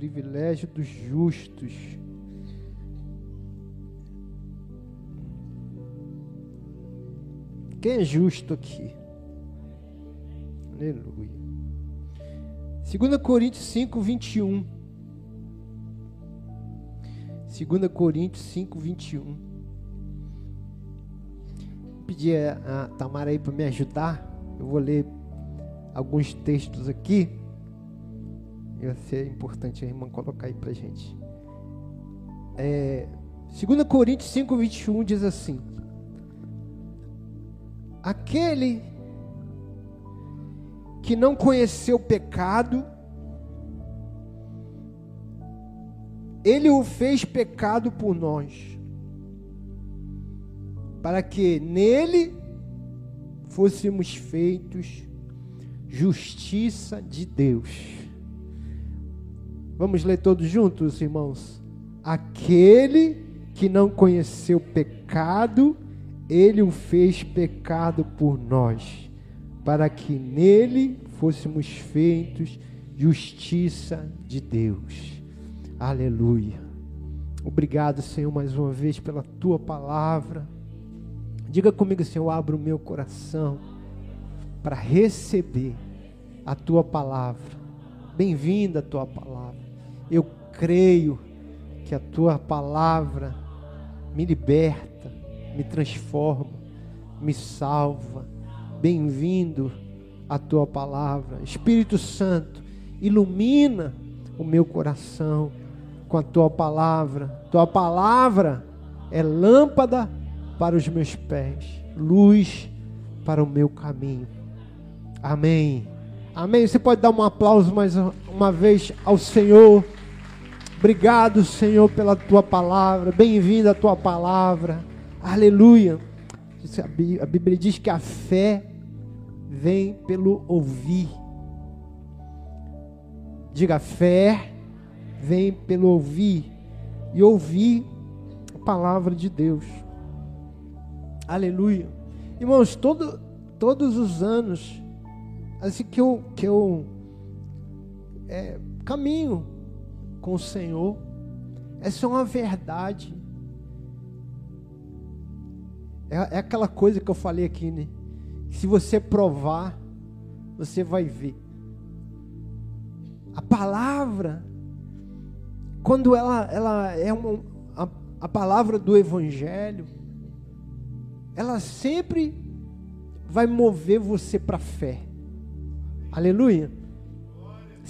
privilégio dos justos. Quem é justo aqui? Aleluia. 2 Coríntios 5, 21. 2 Coríntios 5, 21. Vou pedir a Tamara aí para me ajudar. Eu vou ler alguns textos aqui. Vai ser importante a irmã colocar aí para gente. É, 2 Coríntios 5, 21 diz assim: Aquele que não conheceu pecado, ele o fez pecado por nós, para que nele fôssemos feitos justiça de Deus. Vamos ler todos juntos, irmãos? Aquele que não conheceu pecado, ele o fez pecado por nós, para que nele fôssemos feitos justiça de Deus. Aleluia. Obrigado, Senhor, mais uma vez pela tua palavra. Diga comigo, Senhor, abra o meu coração para receber a tua palavra. Bem-vinda a tua palavra. Eu creio que a tua palavra me liberta, me transforma, me salva. Bem-vindo a tua palavra. Espírito Santo, ilumina o meu coração com a tua palavra. Tua palavra é lâmpada para os meus pés, luz para o meu caminho. Amém. Amém. Você pode dar um aplauso mais uma vez ao Senhor. Obrigado, Senhor, pela tua palavra. Bem-vinda a tua palavra. Aleluia. A Bíblia diz que a fé vem pelo ouvir. Diga, fé vem pelo ouvir. E ouvir a palavra de Deus. Aleluia. Irmãos, todo, todos os anos, assim que eu, que eu é, caminho com o Senhor. Essa é uma verdade. É, é aquela coisa que eu falei aqui, né? Se você provar, você vai ver. A palavra, quando ela, ela é uma, a, a palavra do Evangelho, ela sempre vai mover você para a fé. Aleluia.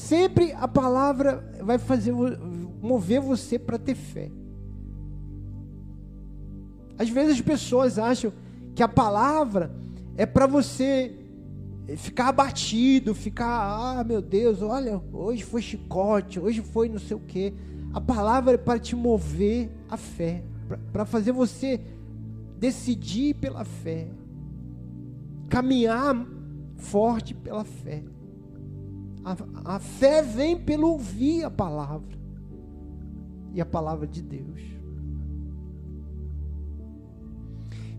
Sempre a palavra vai fazer mover você para ter fé. Às vezes as pessoas acham que a palavra é para você ficar abatido, ficar, ah, meu Deus, olha, hoje foi chicote, hoje foi não sei o quê. A palavra é para te mover a fé, para fazer você decidir pela fé, caminhar forte pela fé. A, a fé vem pelo ouvir a palavra e a palavra de Deus.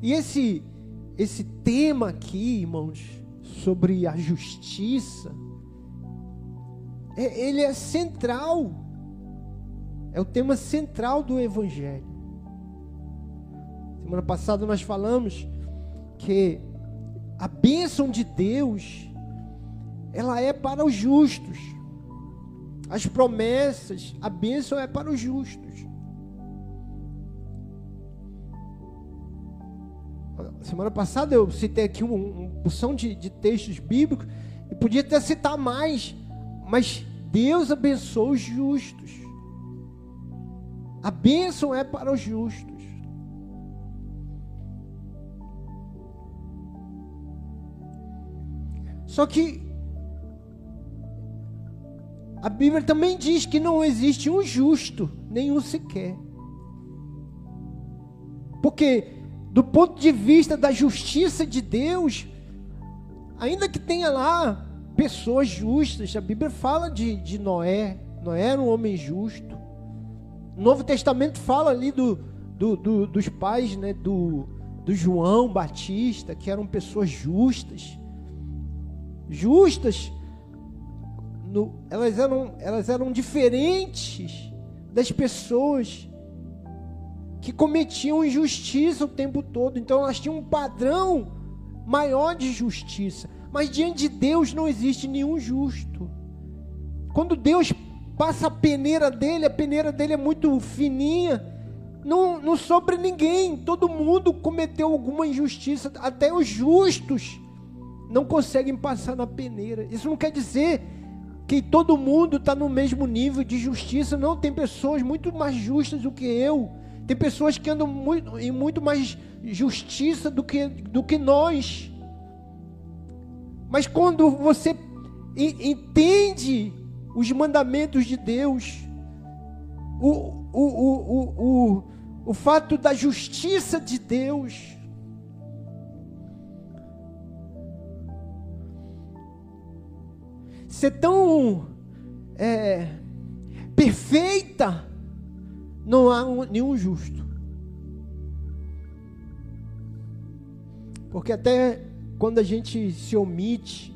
E esse esse tema aqui, irmãos, sobre a justiça, é, ele é central. É o tema central do evangelho. Semana passada nós falamos que a bênção de Deus ela é para os justos. As promessas, a bênção é para os justos. Semana passada eu citei aqui uma, uma porção de, de textos bíblicos e podia até citar mais, mas Deus abençoa os justos. A bênção é para os justos. Só que a Bíblia também diz que não existe um justo, nenhum sequer. Porque, do ponto de vista da justiça de Deus, ainda que tenha lá pessoas justas, a Bíblia fala de, de Noé, Noé era um homem justo. O Novo Testamento fala ali do, do, do, dos pais né, do, do João Batista, que eram pessoas justas. Justas no, elas, eram, elas eram diferentes das pessoas que cometiam injustiça o tempo todo. Então elas tinham um padrão maior de justiça. Mas diante de Deus não existe nenhum justo. Quando Deus passa a peneira dele, a peneira dele é muito fininha, não, não sobra ninguém. Todo mundo cometeu alguma injustiça, até os justos não conseguem passar na peneira. Isso não quer dizer que todo mundo está no mesmo nível de justiça. Não, tem pessoas muito mais justas do que eu. Tem pessoas que andam muito, em muito mais justiça do que, do que nós. Mas quando você entende os mandamentos de Deus, o, o, o, o, o fato da justiça de Deus, ser tão é, perfeita, não há um, nenhum justo. Porque até quando a gente se omite,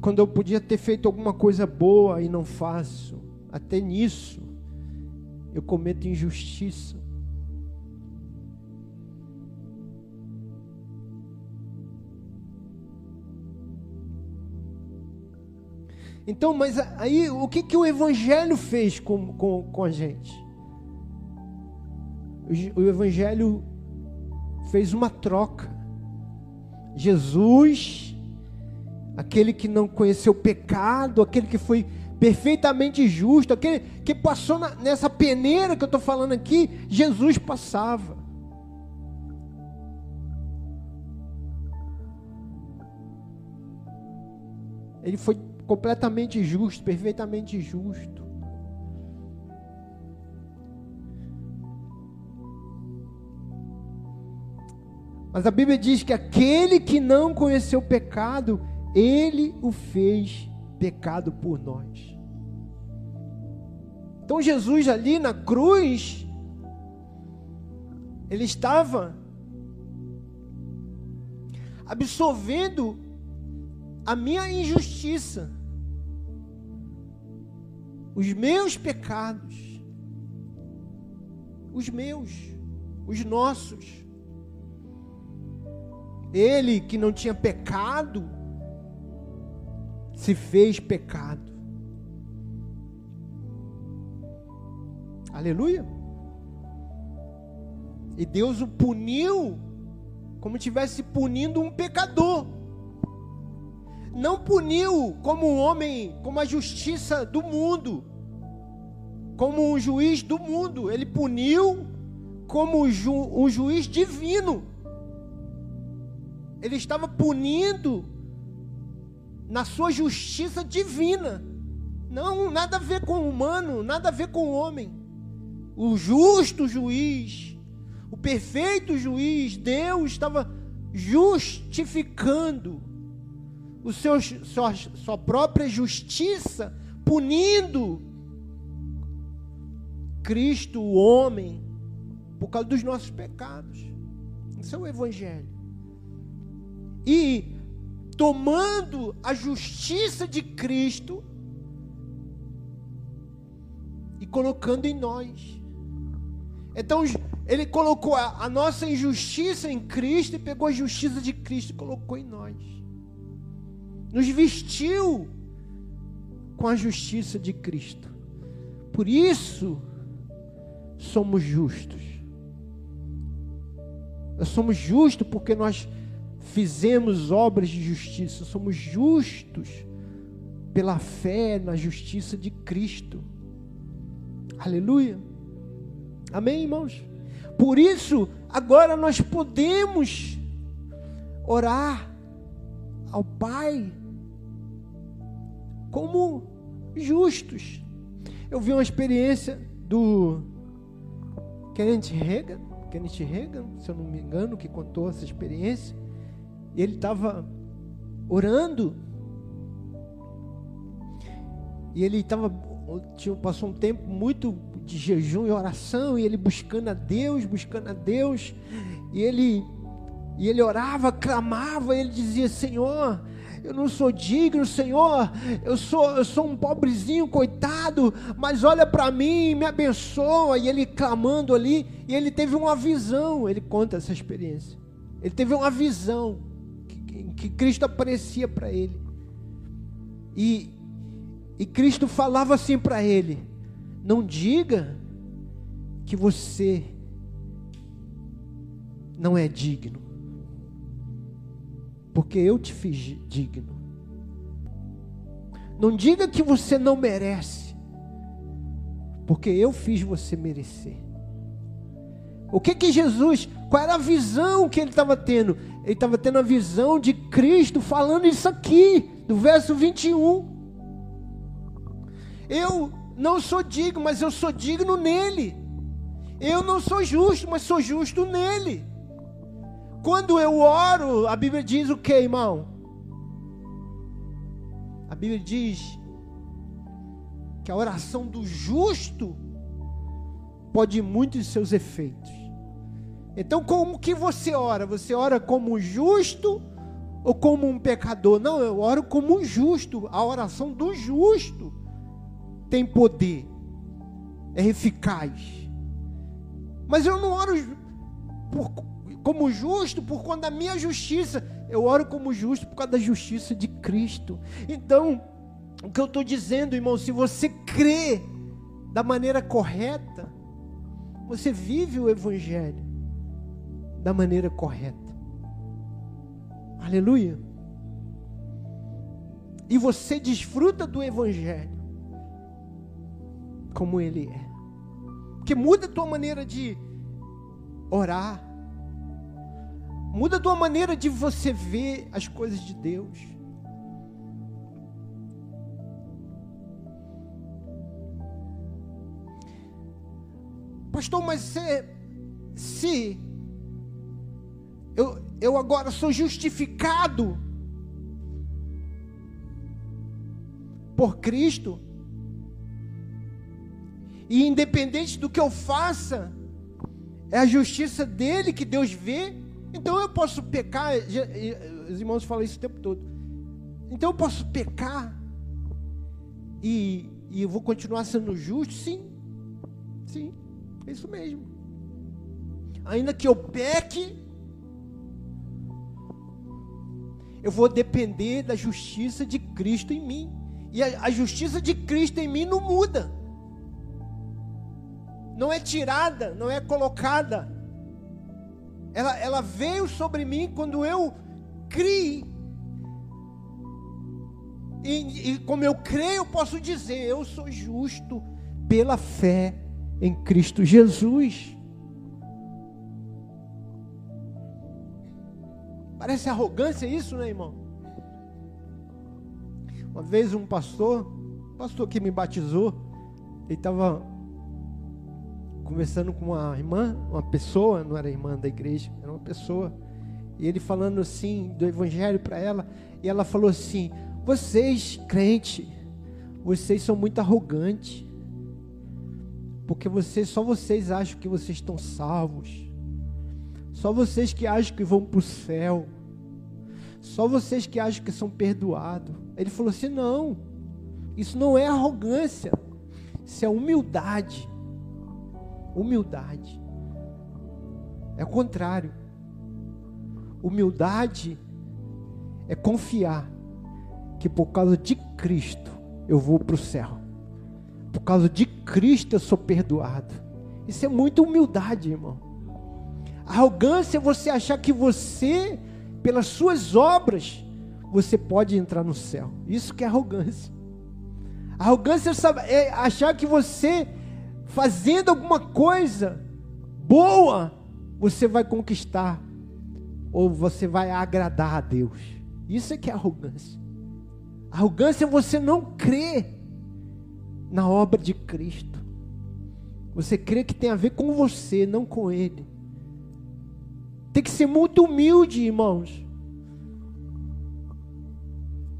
quando eu podia ter feito alguma coisa boa e não faço, até nisso eu cometo injustiça. Então, mas aí o que, que o Evangelho fez com, com, com a gente? O, o Evangelho fez uma troca. Jesus, aquele que não conheceu pecado, aquele que foi perfeitamente justo, aquele que passou na, nessa peneira que eu estou falando aqui, Jesus passava. Ele foi completamente justo, perfeitamente justo. Mas a Bíblia diz que aquele que não conheceu pecado, ele o fez pecado por nós. Então Jesus ali na cruz, ele estava absolvendo a minha injustiça os meus pecados, os meus, os nossos. Ele que não tinha pecado, se fez pecado. Aleluia. E Deus o puniu como tivesse punindo um pecador não puniu como um homem, como a justiça do mundo, como um juiz do mundo, ele puniu como um, ju, um juiz divino. Ele estava punindo na sua justiça divina. Não, nada a ver com o humano, nada a ver com o homem. O justo juiz, o perfeito juiz, Deus estava justificando o seu, sua, sua própria justiça, punindo Cristo, o homem, por causa dos nossos pecados. Isso é o Evangelho. E tomando a justiça de Cristo e colocando em nós. Então, ele colocou a, a nossa injustiça em Cristo e pegou a justiça de Cristo e colocou em nós nos vestiu com a justiça de Cristo. Por isso, somos justos. Nós somos justos porque nós fizemos obras de justiça. Somos justos pela fé na justiça de Cristo. Aleluia. Amém, irmãos? Por isso, agora nós podemos orar ao Pai como justos. Eu vi uma experiência do Kenneth Reagan, Kenneth Reagan, se eu não me engano, que contou essa experiência. E ele estava orando. E ele estava passou um tempo muito de jejum e oração, e ele buscando a Deus, buscando a Deus, e ele E ele orava, clamava, ele dizia: Senhor, eu não sou digno, Senhor, eu sou, eu sou um pobrezinho, coitado, mas olha para mim, me abençoa. E ele clamando ali, e ele teve uma visão, ele conta essa experiência. Ele teve uma visão que, que Cristo aparecia para ele. E, e Cristo falava assim para ele: Não diga que você não é digno porque eu te fiz digno. Não diga que você não merece, porque eu fiz você merecer. O que que Jesus, qual era a visão que ele estava tendo? Ele estava tendo a visão de Cristo falando isso aqui, do verso 21. Eu não sou digno, mas eu sou digno nele. Eu não sou justo, mas sou justo nele. Quando eu oro, a Bíblia diz o que, irmão? A Bíblia diz que a oração do justo pode muitos seus efeitos. Então, como que você ora? Você ora como justo ou como um pecador? Não, eu oro como um justo. A oração do justo tem poder, é eficaz. Mas eu não oro por como justo por conta da minha justiça. Eu oro como justo por causa da justiça de Cristo. Então, o que eu estou dizendo, irmão, se você crê da maneira correta, você vive o Evangelho da maneira correta. Aleluia. E você desfruta do Evangelho como ele é. Porque muda a tua maneira de orar, Muda a tua maneira de você ver as coisas de Deus. Pastor, mas se, se eu, eu agora sou justificado por Cristo, e independente do que eu faça, é a justiça dele que Deus vê, então eu posso pecar, os irmãos falam isso o tempo todo. Então eu posso pecar e, e eu vou continuar sendo justo? Sim, sim, é isso mesmo. Ainda que eu peque, eu vou depender da justiça de Cristo em mim. E a, a justiça de Cristo em mim não muda, não é tirada, não é colocada ela, ela veio sobre mim quando eu criei. E, e como eu creio, eu posso dizer: eu sou justo pela fé em Cristo Jesus. Parece arrogância isso, né, irmão? Uma vez um pastor, pastor que me batizou, ele estava conversando com uma irmã, uma pessoa, não era irmã da igreja, era uma pessoa. E ele falando assim do evangelho para ela, e ela falou assim: "Vocês, crente, vocês são muito arrogantes. Porque vocês, só vocês acham que vocês estão salvos. Só vocês que acham que vão para o céu. Só vocês que acham que são perdoados. Ele falou assim: não, isso não é arrogância, isso é humildade humildade. É o contrário. Humildade é confiar que por causa de Cristo eu vou para o céu. Por causa de Cristo eu sou perdoado. Isso é muita humildade, irmão. Arrogância é você achar que você, pelas suas obras, você pode entrar no céu. Isso que é arrogância. Arrogância é achar que você fazendo alguma coisa boa, você vai conquistar ou você vai agradar a Deus. Isso é que é arrogância. Arrogância é você não crer na obra de Cristo. Você crê que tem a ver com você, não com Ele. Tem que ser muito humilde, irmãos,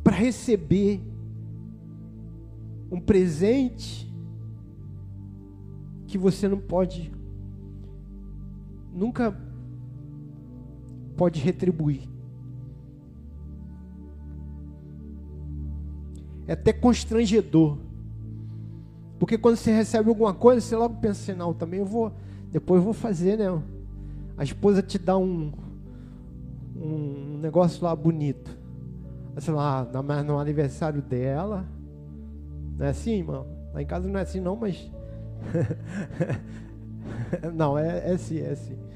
para receber um presente que você não pode nunca pode retribuir. É até constrangedor. Porque quando você recebe alguma coisa, você logo pensa assim, não, também eu vou, depois eu vou fazer, né? A esposa te dá um, um negócio lá bonito. Você fala, ah, no aniversário dela. Não é assim, irmão? Lá em casa não é assim não, mas. não, é, é sim, é sim.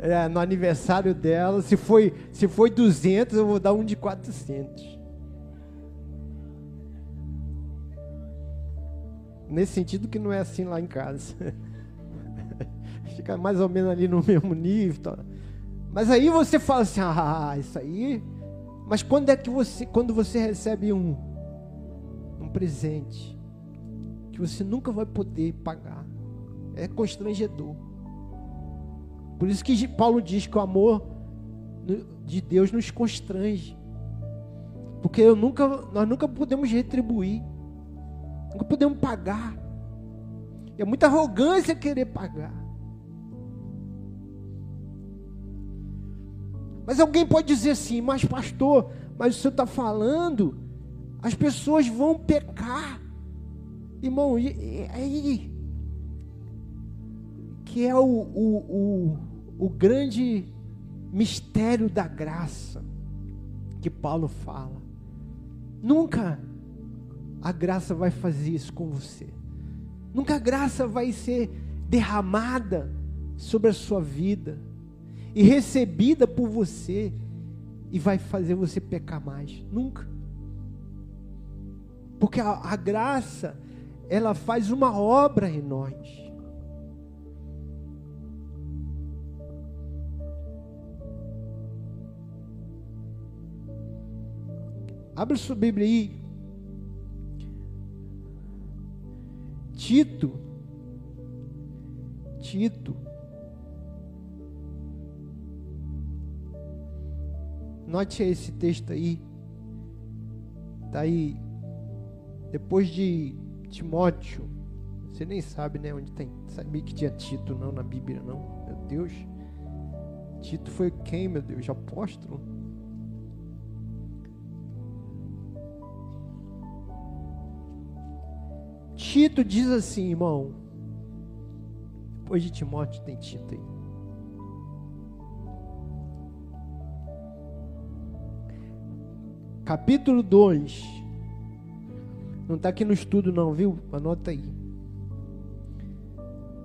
É, no aniversário dela, se foi, se foi 200, eu vou dar um de 400. Nesse sentido que não é assim lá em casa. Fica mais ou menos ali no mesmo nível. Tá? Mas aí você fala assim, ah, isso aí. Mas quando é que você, quando você recebe um, um presente que você nunca vai poder pagar, é constrangedor. Por isso que Paulo diz que o amor de Deus nos constrange. Porque eu nunca, nós nunca podemos retribuir. Nunca podemos pagar. É muita arrogância querer pagar. Mas alguém pode dizer assim, mas pastor, mas o senhor está falando, as pessoas vão pecar. Irmão, e, aí? Que é o, o, o o grande mistério da graça que Paulo fala. Nunca a graça vai fazer isso com você. Nunca a graça vai ser derramada sobre a sua vida e recebida por você e vai fazer você pecar mais. Nunca. Porque a, a graça, ela faz uma obra em nós. Abre sua Bíblia aí. Tito. Tito. Note esse texto aí. Está aí. Depois de Timóteo. Você nem sabe, né? Onde tem. Sabia que tinha Tito não na Bíblia, não. Meu Deus. Tito foi quem, meu Deus? Apóstolo? Tito diz assim, irmão. Depois de Timóteo tem Tito aí. Capítulo 2. Não está aqui no estudo, não, viu? Anota aí.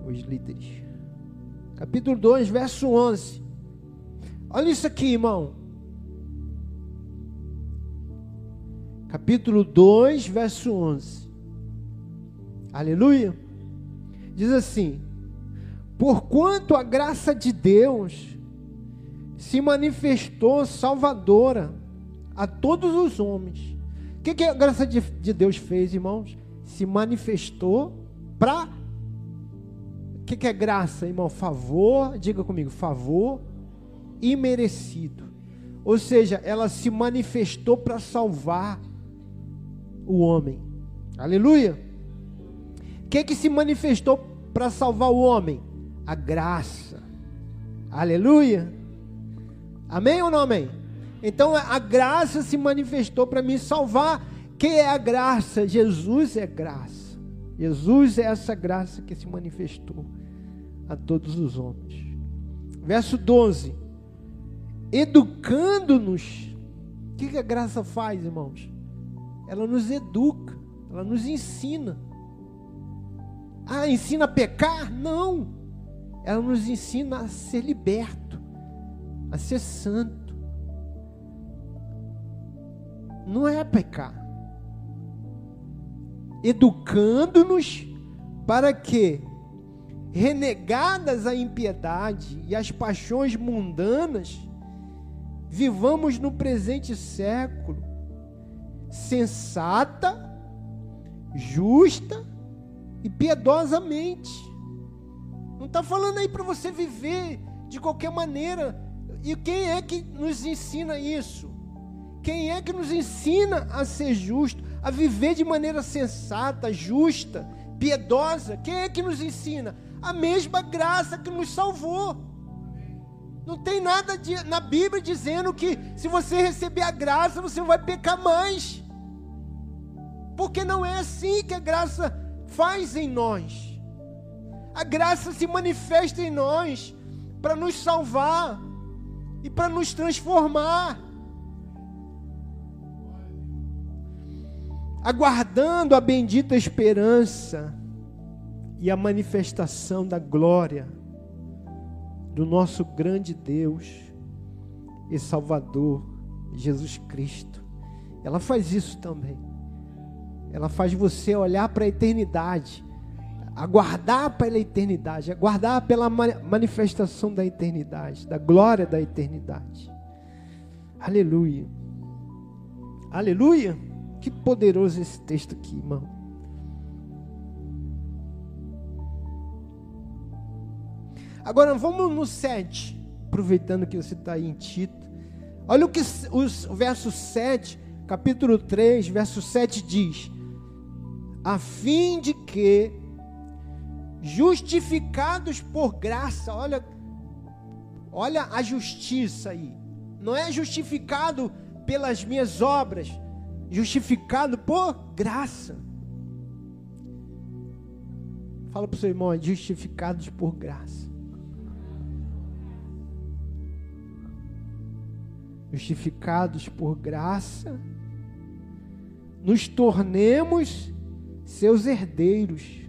Os líderes. Capítulo 2, verso 11. Olha isso aqui, irmão. Capítulo 2, verso 11. Aleluia. Diz assim: Porquanto a graça de Deus se manifestou salvadora a todos os homens. O que, que a graça de, de Deus fez, irmãos? Se manifestou para. O que, que é graça, irmão? Favor, diga comigo, favor imerecido. Ou seja, ela se manifestou para salvar o homem. Aleluia que que se manifestou para salvar o homem? A graça. Aleluia. Amém ou não amém? Então a graça se manifestou para me salvar. Quem é a graça? Jesus é graça. Jesus é essa graça que se manifestou a todos os homens. Verso 12. Educando-nos. O que, que a graça faz, irmãos? Ela nos educa, ela nos ensina. Ah, ensina a pecar? Não. Ela nos ensina a ser liberto, a ser santo. Não é pecar. Educando-nos para que, renegadas a impiedade e as paixões mundanas, vivamos no presente século sensata, justa e piedosamente. Não está falando aí para você viver de qualquer maneira. E quem é que nos ensina isso? Quem é que nos ensina a ser justo, a viver de maneira sensata, justa, piedosa? Quem é que nos ensina? a mesma graça que nos salvou. Não tem nada de, na Bíblia dizendo que se você receber a graça, você vai pecar mais. Porque não é assim que a graça faz em nós. A graça se manifesta em nós para nos salvar e para nos transformar. Aguardando a bendita esperança e a manifestação da glória do nosso grande Deus e Salvador, Jesus Cristo. Ela faz isso também. Ela faz você olhar para a eternidade, aguardar pela eternidade, aguardar pela manifestação da eternidade, da glória da eternidade. Aleluia. Aleluia. Que poderoso esse texto aqui, irmão. Agora vamos no 7, aproveitando que você está aí em Tito. Olha o que os, o verso 7, capítulo 3, verso 7 diz: A fim de que, justificados por graça, olha, olha a justiça aí, não é justificado pelas minhas obras, justificado por graça. Fala para o seu irmão, justificados por graça. justificados por graça, nos tornemos seus herdeiros,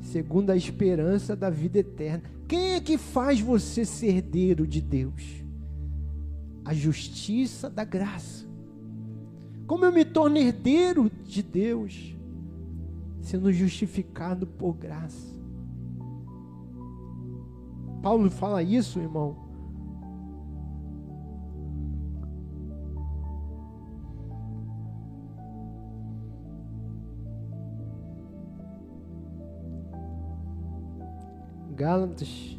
segundo a esperança da vida eterna. Quem é que faz você ser herdeiro de Deus? A justiça da graça. Como eu me torno herdeiro de Deus? Sendo justificado por graça. Paulo fala isso, irmão, Gálatas,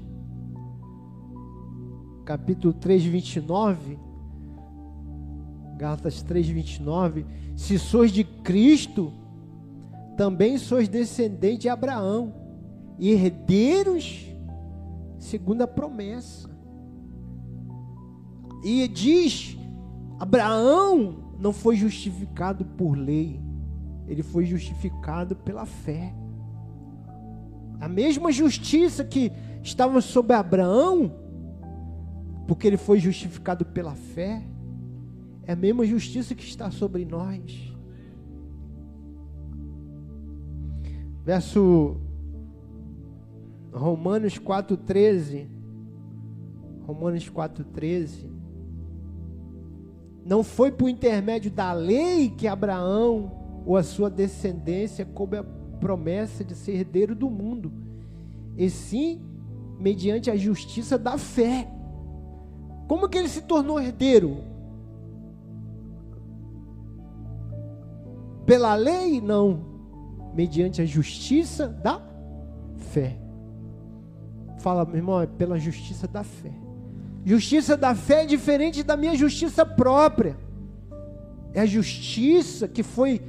capítulo 3, 29. Gálatas 3, 29. Se sois de Cristo, também sois descendente de Abraão, herdeiros segundo a promessa. E diz: Abraão não foi justificado por lei, ele foi justificado pela fé. A mesma justiça que estava sobre Abraão, porque ele foi justificado pela fé, é a mesma justiça que está sobre nós. Verso Romanos 4,13. Romanos 4,13. Não foi por intermédio da lei que Abraão ou a sua descendência coube a promessa de ser herdeiro do mundo, e sim mediante a justiça da fé. Como que ele se tornou herdeiro? Pela lei? Não. Mediante a justiça da fé. Fala, meu irmão, é pela justiça da fé. Justiça da fé é diferente da minha justiça própria. É a justiça que foi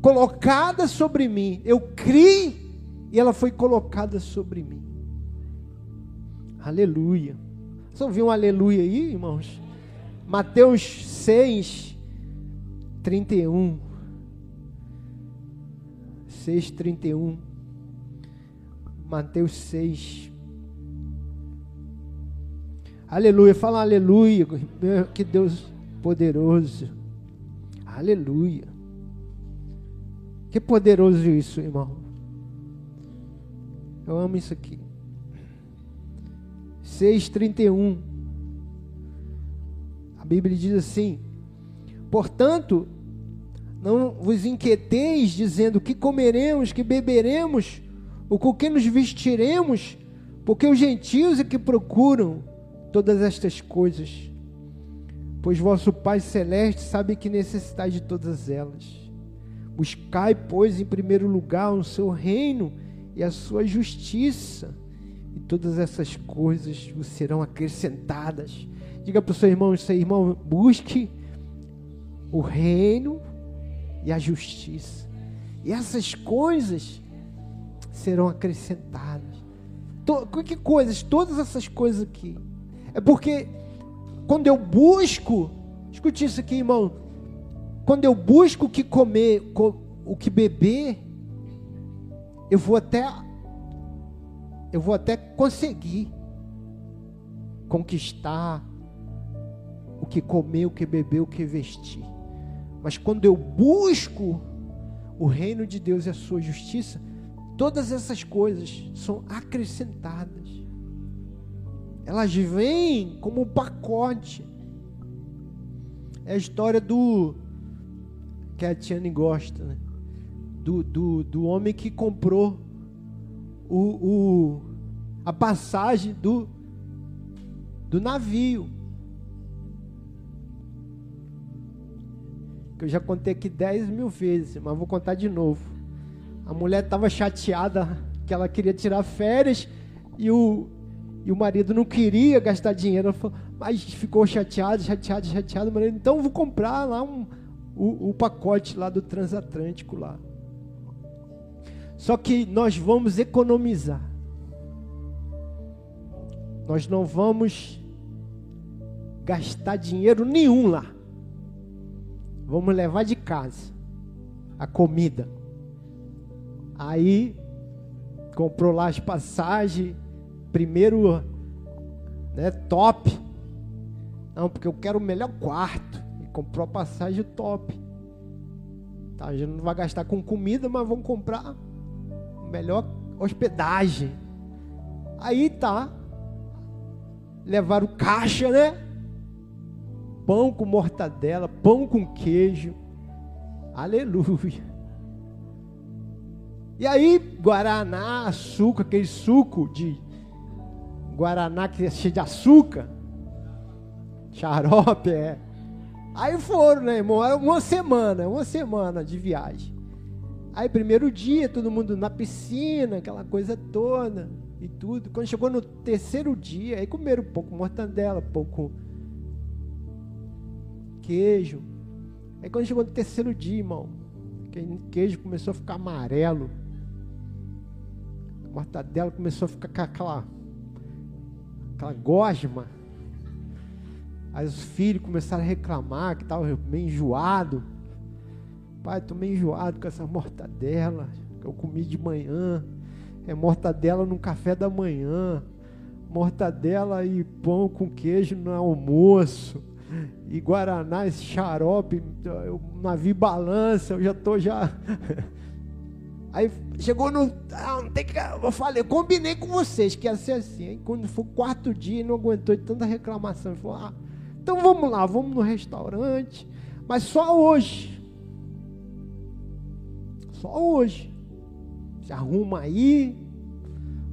colocada sobre mim. Eu criei e ela foi colocada sobre mim. Aleluia. Você ouviu um aleluia aí, irmãos? Mateus 6, 31. 6, 31. Mateus 6. Aleluia. Fala aleluia. Que Deus poderoso. Aleluia. Que poderoso isso, irmão. Eu amo isso aqui. 6:31. A Bíblia diz assim: Portanto, não vos inquieteis dizendo que comeremos, que beberemos, ou com que nos vestiremos, porque os gentios é que procuram todas estas coisas. Pois vosso Pai celeste sabe que necessitais de todas elas. Buscai, pois, em primeiro lugar o seu reino e a sua justiça, e todas essas coisas vos serão acrescentadas. Diga para o seu irmão, seu irmão, busque o reino e a justiça. E essas coisas serão acrescentadas. Que coisas? Todas essas coisas aqui. É porque quando eu busco, escute isso aqui, irmão. Quando eu busco o que comer, o que beber, eu vou até eu vou até conseguir conquistar o que comer, o que beber, o que vestir. Mas quando eu busco o reino de Deus e a sua justiça, todas essas coisas são acrescentadas. Elas vêm como um pacote. É a história do que a Tiane gosta, né? do, do, do homem que comprou o, o, a passagem do, do navio. Que eu já contei aqui 10 mil vezes, mas vou contar de novo. A mulher estava chateada que ela queria tirar férias e o, e o marido não queria gastar dinheiro. Falou, mas ficou chateado, chateado, chateado. Marido, então vou comprar lá um, o, o pacote lá do transatlântico lá. Só que nós vamos economizar. Nós não vamos gastar dinheiro nenhum lá. Vamos levar de casa a comida. Aí comprou lá as passagens, primeiro, né, top. Não, porque eu quero o melhor quarto. E comprou a passagem top. Tá, a gente não vai gastar com comida, mas vamos comprar melhor hospedagem. Aí tá. Levaram caixa, né? Pão com mortadela, pão com queijo. Aleluia. E aí, Guaraná, açúcar, aquele suco de Guaraná que é cheio de açúcar. Xarope, é. Aí foram, né, irmão? Uma semana, uma semana de viagem. Aí, primeiro dia, todo mundo na piscina, aquela coisa toda e tudo. Quando chegou no terceiro dia, aí comeram um pouco mortandela, um pouco queijo. Aí, quando chegou no terceiro dia, irmão, o queijo começou a ficar amarelo. A mortadela começou a ficar com aquela, aquela gosma. Aí os filhos começaram a reclamar que estava meio enjoado. Pai, estou meio enjoado com essa mortadela que eu comi de manhã. É mortadela no café da manhã. Mortadela e pão com queijo no almoço. E Guaraná, esse xarope, o navio balança, eu já estou já. Aí chegou no. Ah, não tem que. Eu falei, eu combinei com vocês que ia ser assim. Aí quando foi o quarto dia, não aguentou de tanta reclamação. Ele falou: ah, então vamos lá, vamos no restaurante. Mas só hoje. Só hoje. Se arruma aí,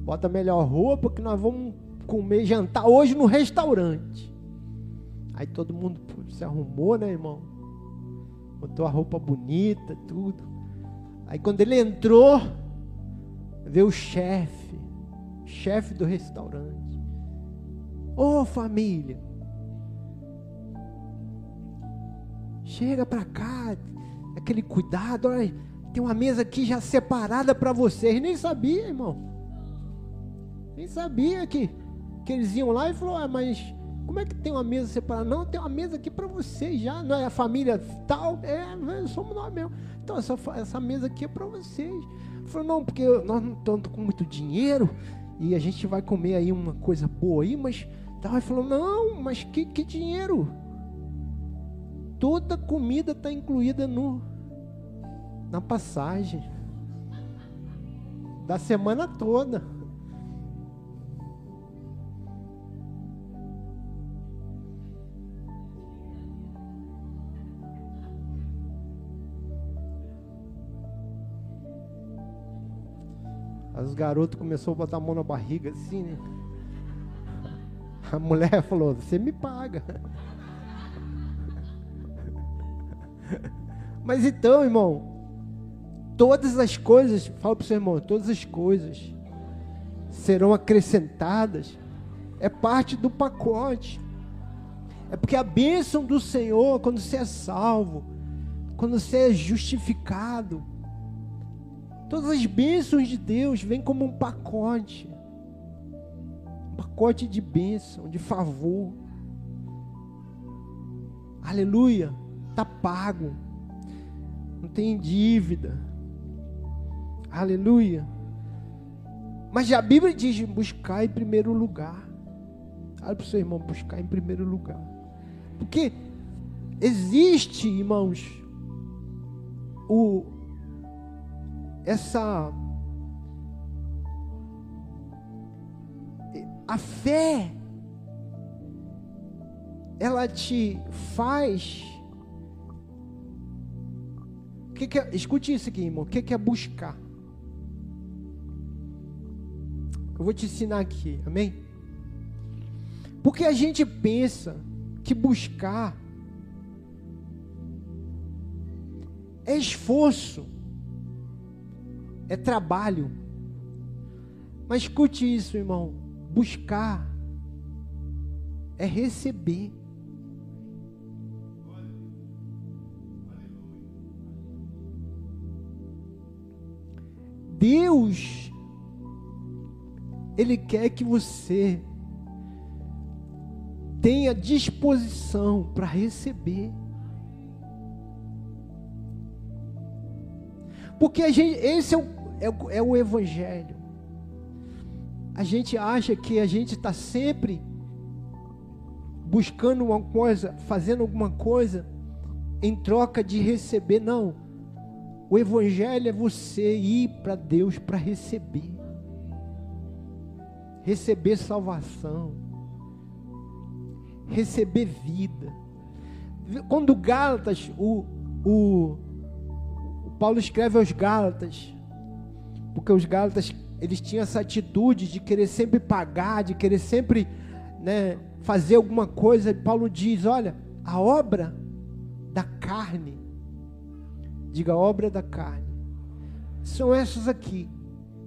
bota melhor roupa que nós vamos comer, jantar hoje no restaurante. Aí todo mundo se arrumou, né, irmão? Botou a roupa bonita, tudo. Aí quando ele entrou, veio o chefe, chefe do restaurante. Ô oh, família, chega para cá, aquele cuidado, olha tem uma mesa aqui já separada para vocês. Nem sabia, irmão. Nem sabia que, que eles iam lá e falou: ah, mas como é que tem uma mesa separada? Não, tem uma mesa aqui para vocês já. Não é a família tal? É, somos nós mesmo. Então, essa, essa mesa aqui é para vocês. Falou: não, porque nós não estamos com muito dinheiro e a gente vai comer aí uma coisa boa aí, mas. Ele falou: não, mas que, que dinheiro? Toda comida está incluída no na passagem da semana toda. Aí os garotos começaram a botar a mão na barriga assim, né? A mulher falou: Você me paga. Mas então, irmão, todas as coisas, fala para o seu irmão, todas as coisas serão acrescentadas. É parte do pacote. É porque a bênção do Senhor, quando você é salvo, quando você é justificado, Todas as bênçãos de Deus vêm como um pacote. Um pacote de bênção, de favor. Aleluia. Está pago. Não tem dívida. Aleluia. Mas a Bíblia diz: buscar em primeiro lugar. Olha para o seu irmão, buscar em primeiro lugar. Porque existe, irmãos, o, essa a fé ela te faz que que é, escute isso aqui, irmão. O que, que é buscar? Eu vou te ensinar aqui, amém? Porque a gente pensa que buscar é esforço, é trabalho. Mas escute isso, irmão. Buscar é receber. Deus, Ele quer que você tenha disposição para receber. Porque gente, esse é o, é, é o Evangelho. A gente acha que a gente está sempre buscando uma coisa, fazendo alguma coisa em troca de receber. Não. O Evangelho é você ir para Deus para receber. Receber salvação. Receber vida. Quando Gálatas, o, o Paulo escreve aos Gálatas, porque os Gálatas eles tinham essa atitude de querer sempre pagar, de querer sempre né, fazer alguma coisa. E Paulo diz: olha, a obra da carne Diga obra da carne. São essas aqui: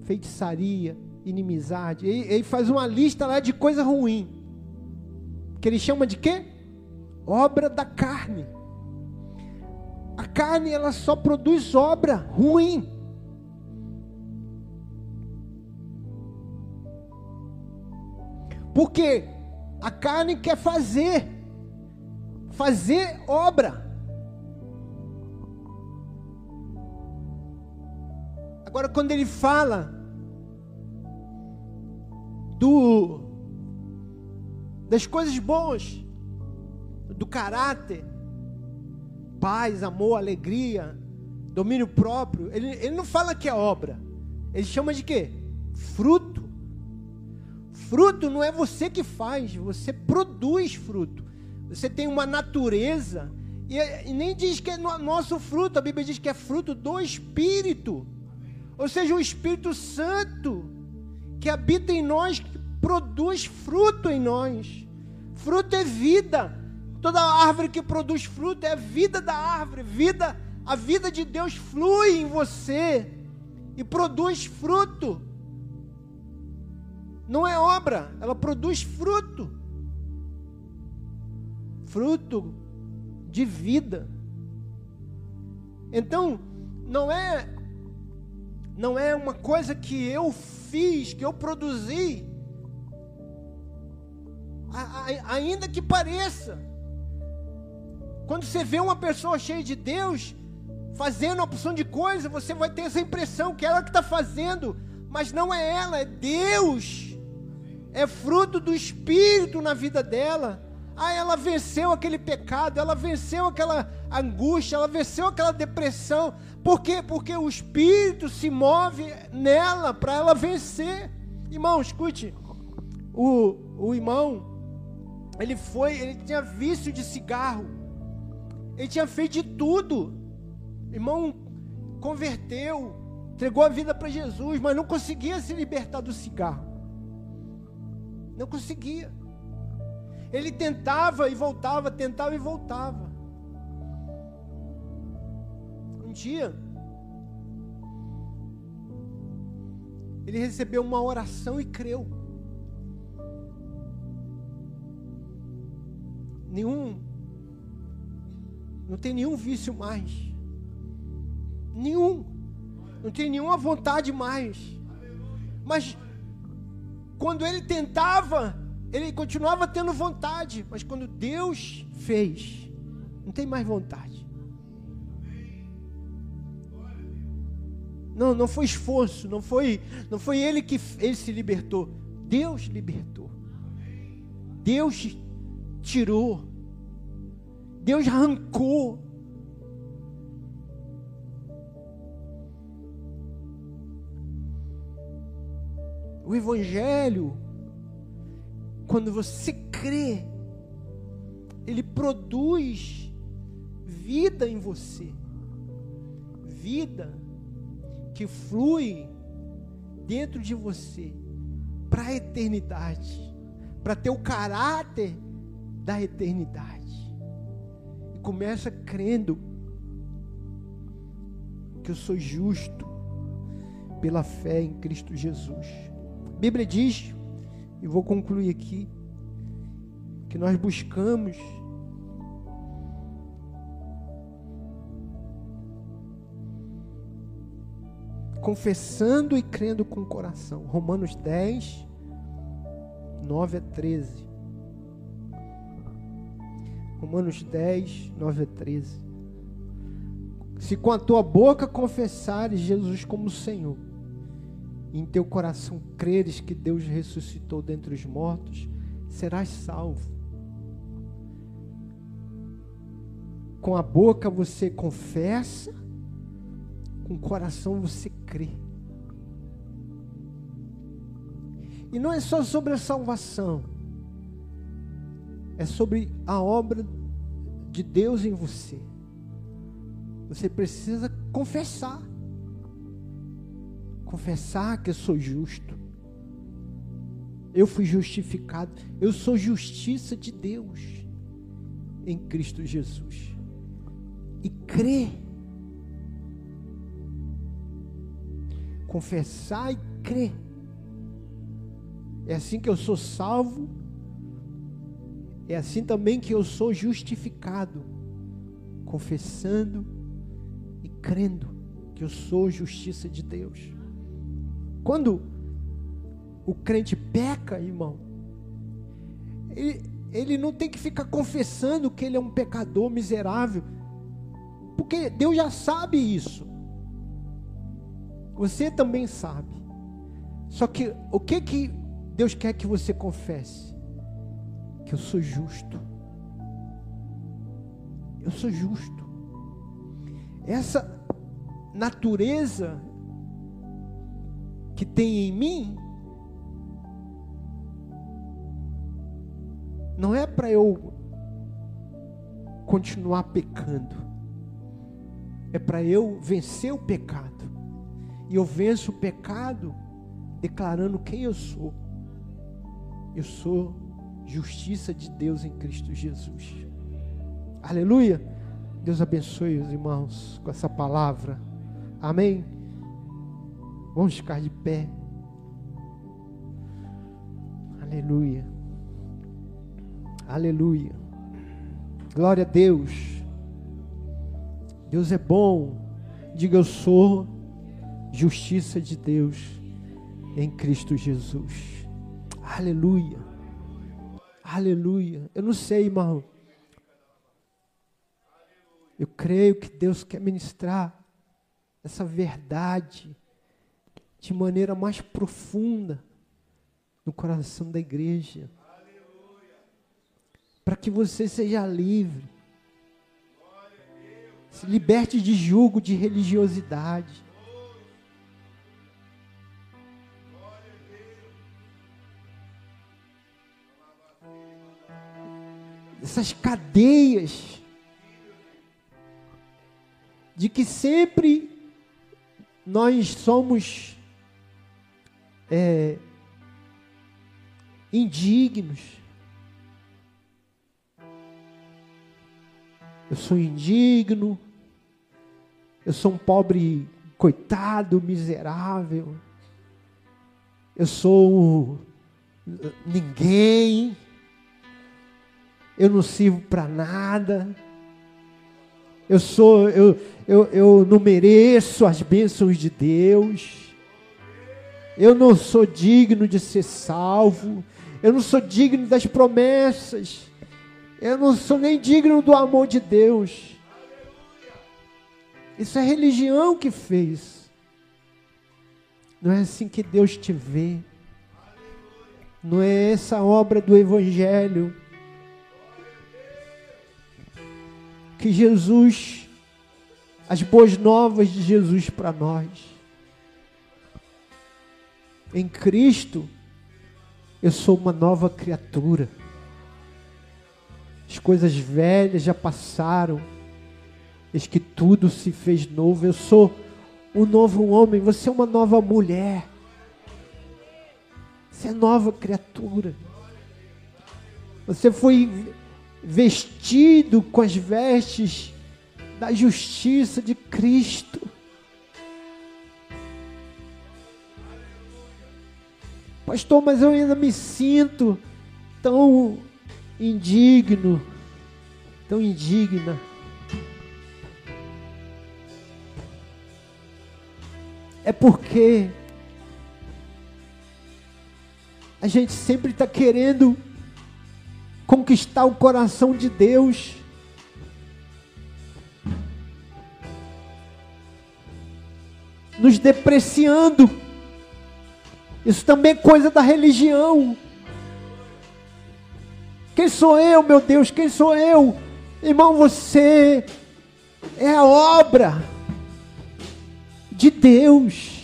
feitiçaria, inimizade. Ele, ele faz uma lista lá de coisa ruim. Que ele chama de quê? Obra da carne. A carne ela só produz obra ruim. Porque a carne quer fazer, fazer obra. Agora, quando ele fala do das coisas boas, do caráter, paz, amor, alegria, domínio próprio, ele, ele não fala que é obra, ele chama de quê? Fruto. Fruto não é você que faz, você produz fruto. Você tem uma natureza, e, e nem diz que é no, nosso fruto, a Bíblia diz que é fruto do Espírito. Ou seja, o Espírito Santo que habita em nós, que produz fruto em nós. Fruto é vida. Toda árvore que produz fruto é a vida da árvore. Vida, a vida de Deus flui em você e produz fruto. Não é obra, ela produz fruto. Fruto de vida. Então, não é não é uma coisa que eu fiz, que eu produzi, ainda que pareça. Quando você vê uma pessoa cheia de Deus, fazendo uma opção de coisa, você vai ter essa impressão que é ela que está fazendo, mas não é ela, é Deus. É fruto do Espírito na vida dela. Ah, ela venceu aquele pecado, ela venceu aquela angústia, ela venceu aquela depressão. Por quê? Porque o Espírito se move nela para ela vencer. Irmão, escute. O, o irmão, ele foi, ele tinha vício de cigarro. Ele tinha feito de tudo. irmão converteu, entregou a vida para Jesus, mas não conseguia se libertar do cigarro. Não conseguia. Ele tentava e voltava, tentava e voltava. Um dia, ele recebeu uma oração e creu. Nenhum, não tem nenhum vício mais. Nenhum. Não tem nenhuma vontade mais. Mas quando ele tentava, ele continuava tendo vontade. Mas quando Deus fez, não tem mais vontade. Não, não foi esforço, não foi, não foi ele que ele se libertou. Deus libertou. Deus tirou. Deus arrancou. O Evangelho, quando você crê, ele produz vida em você. Vida que flui dentro de você para a eternidade, para ter o caráter da eternidade. Começa crendo que eu sou justo pela fé em Cristo Jesus. A Bíblia diz, e vou concluir aqui, que nós buscamos confessando e crendo com o coração. Romanos 10, 9 a 13. Romanos 10, 9 a 13. Se com a tua boca confessares Jesus como Senhor, e em teu coração creres que Deus ressuscitou dentre os mortos, serás salvo. Com a boca você confessa, com o coração você crê. E não é só sobre a salvação, é sobre a obra de Deus em você. Você precisa confessar. Confessar que eu sou justo. Eu fui justificado. Eu sou justiça de Deus em Cristo Jesus. E crer confessar e crer. É assim que eu sou salvo, é assim também que eu sou justificado, confessando e crendo que eu sou justiça de Deus. Quando o crente peca, irmão, ele, ele não tem que ficar confessando que ele é um pecador miserável, porque Deus já sabe isso. Você também sabe. Só que o que que Deus quer que você confesse? Que eu sou justo. Eu sou justo. Essa natureza que tem em mim não é para eu continuar pecando. É para eu vencer o pecado. E eu venço o pecado declarando quem eu sou. Eu sou justiça de Deus em Cristo Jesus. Aleluia. Deus abençoe os irmãos com essa palavra. Amém. Vamos ficar de pé. Aleluia. Aleluia. Glória a Deus. Deus é bom. Diga eu sou justiça de Deus em Cristo Jesus. Aleluia. Aleluia. Eu não sei, irmão. Eu creio que Deus quer ministrar essa verdade de maneira mais profunda no coração da igreja. Para que você seja livre. Se liberte de julgo de religiosidade. Essas cadeias de que sempre nós somos é, indignos. Eu sou indigno, eu sou um pobre coitado, miserável, eu sou ninguém eu não sirvo para nada. Eu sou, eu, eu, eu não mereço as bênçãos de Deus. Eu não sou digno de ser salvo. Eu não sou digno das promessas. Eu não sou nem digno do amor de Deus. Isso é religião que fez. Não é assim que Deus te vê. Não é essa obra do Evangelho. Que Jesus, as boas novas de Jesus para nós. Em Cristo, eu sou uma nova criatura. As coisas velhas já passaram. Eis que tudo se fez novo. Eu sou um novo homem, você é uma nova mulher. Você é nova criatura. Você foi vestido com as vestes da justiça de Cristo. Pastor, mas eu ainda me sinto tão indigno, tão indigna. É porque a gente sempre está querendo conquistar o coração de Deus. Nos depreciando isso também é coisa da religião. Quem sou eu, meu Deus? Quem sou eu? Irmão, você é a obra de Deus.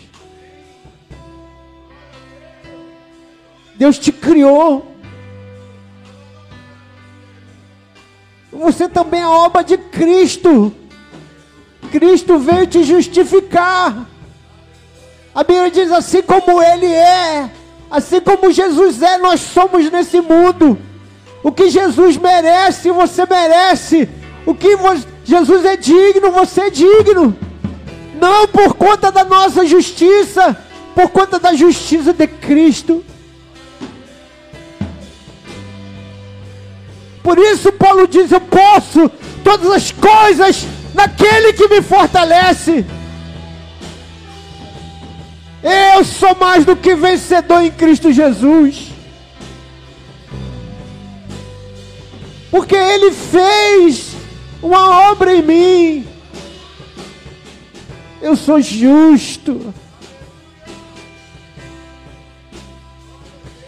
Deus te criou. Você também é obra de Cristo. Cristo veio te justificar. A Bíblia diz assim como ele é, assim como Jesus é, nós somos nesse mundo. O que Jesus merece, você merece. O que Jesus é digno, você é digno. Não por conta da nossa justiça, por conta da justiça de Cristo. Por isso Paulo diz: Eu posso todas as coisas naquele que me fortalece. Eu sou mais do que vencedor em Cristo Jesus. Porque Ele fez uma obra em mim. Eu sou justo.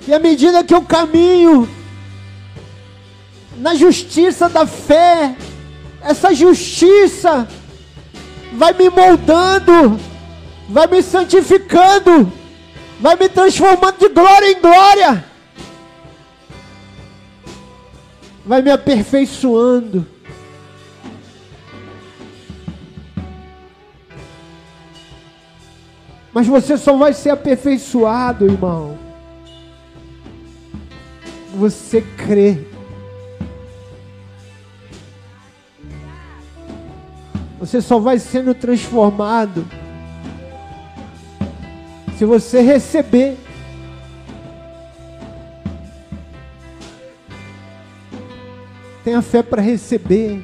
E à medida que eu caminho na justiça da fé, essa justiça vai me moldando vai me santificando, vai me transformando de glória em glória, vai me aperfeiçoando. Mas você só vai ser aperfeiçoado, irmão. Você crê. Você só vai sendo transformado se você receber, tenha fé para receber.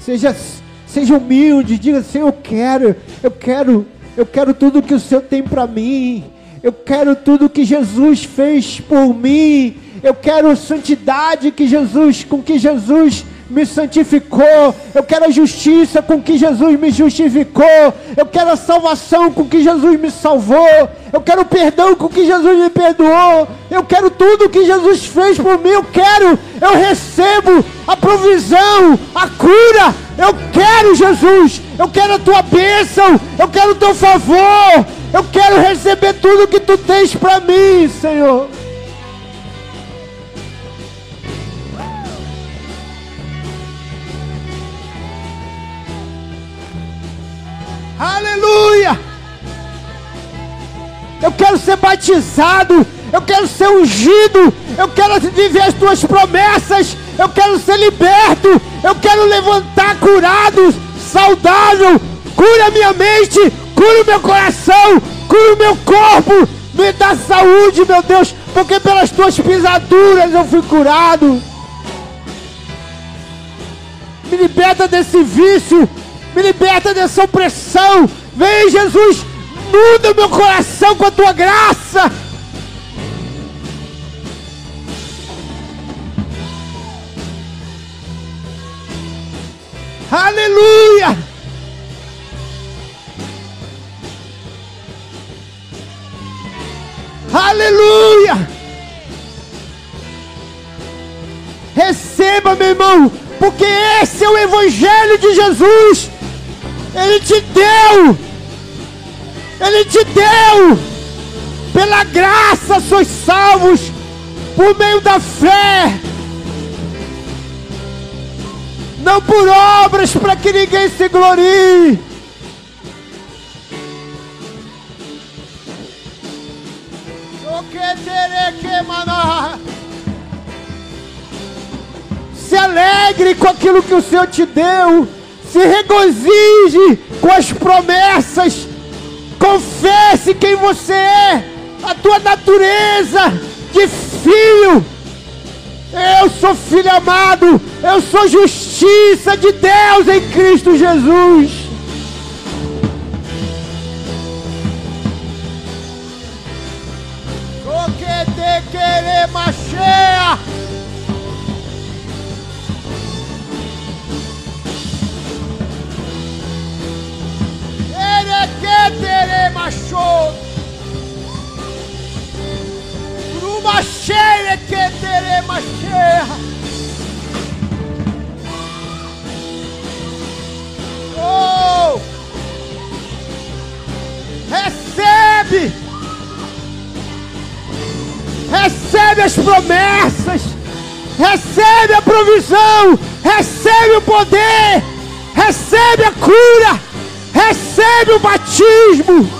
Seja, seja humilde, diga assim: eu quero, eu quero, eu quero tudo que o Senhor tem para mim. Eu quero tudo que Jesus fez por mim. Eu quero santidade que Jesus, com que Jesus me santificou, eu quero a justiça com que Jesus me justificou, eu quero a salvação com que Jesus me salvou, eu quero o perdão com que Jesus me perdoou, eu quero tudo que Jesus fez por mim, eu quero, eu recebo a provisão, a cura, eu quero Jesus, eu quero a tua bênção, eu quero o teu favor, eu quero receber tudo que tu tens para mim, Senhor. Aleluia! Eu quero ser batizado, eu quero ser ungido, eu quero viver as tuas promessas, eu quero ser liberto, eu quero levantar curado, saudável, cura minha mente, cura o meu coração, cura o meu corpo, me dá saúde, meu Deus, porque pelas tuas pisaduras eu fui curado. liberta desse vício, me liberta dessa opressão. Vem, Jesus, muda o meu coração com a tua graça. Aleluia! Aleluia! Receba, meu irmão, porque esse é o Evangelho de Jesus. Ele te deu, Ele te deu, pela graça sois salvos, por meio da fé não por obras para que ninguém se glorie. Se alegre com aquilo que o Senhor te deu. Se regozije com as promessas. Confesse quem você é, a tua natureza de filho eu sou filho amado, eu sou justiça de Deus em Cristo Jesus. O que te querer machea. Tere machou. uma cheia que teremos cheia. Oh! Recebe! Recebe as promessas! Recebe a provisão! Recebe o poder! Recebe a cura! Recebe o batismo!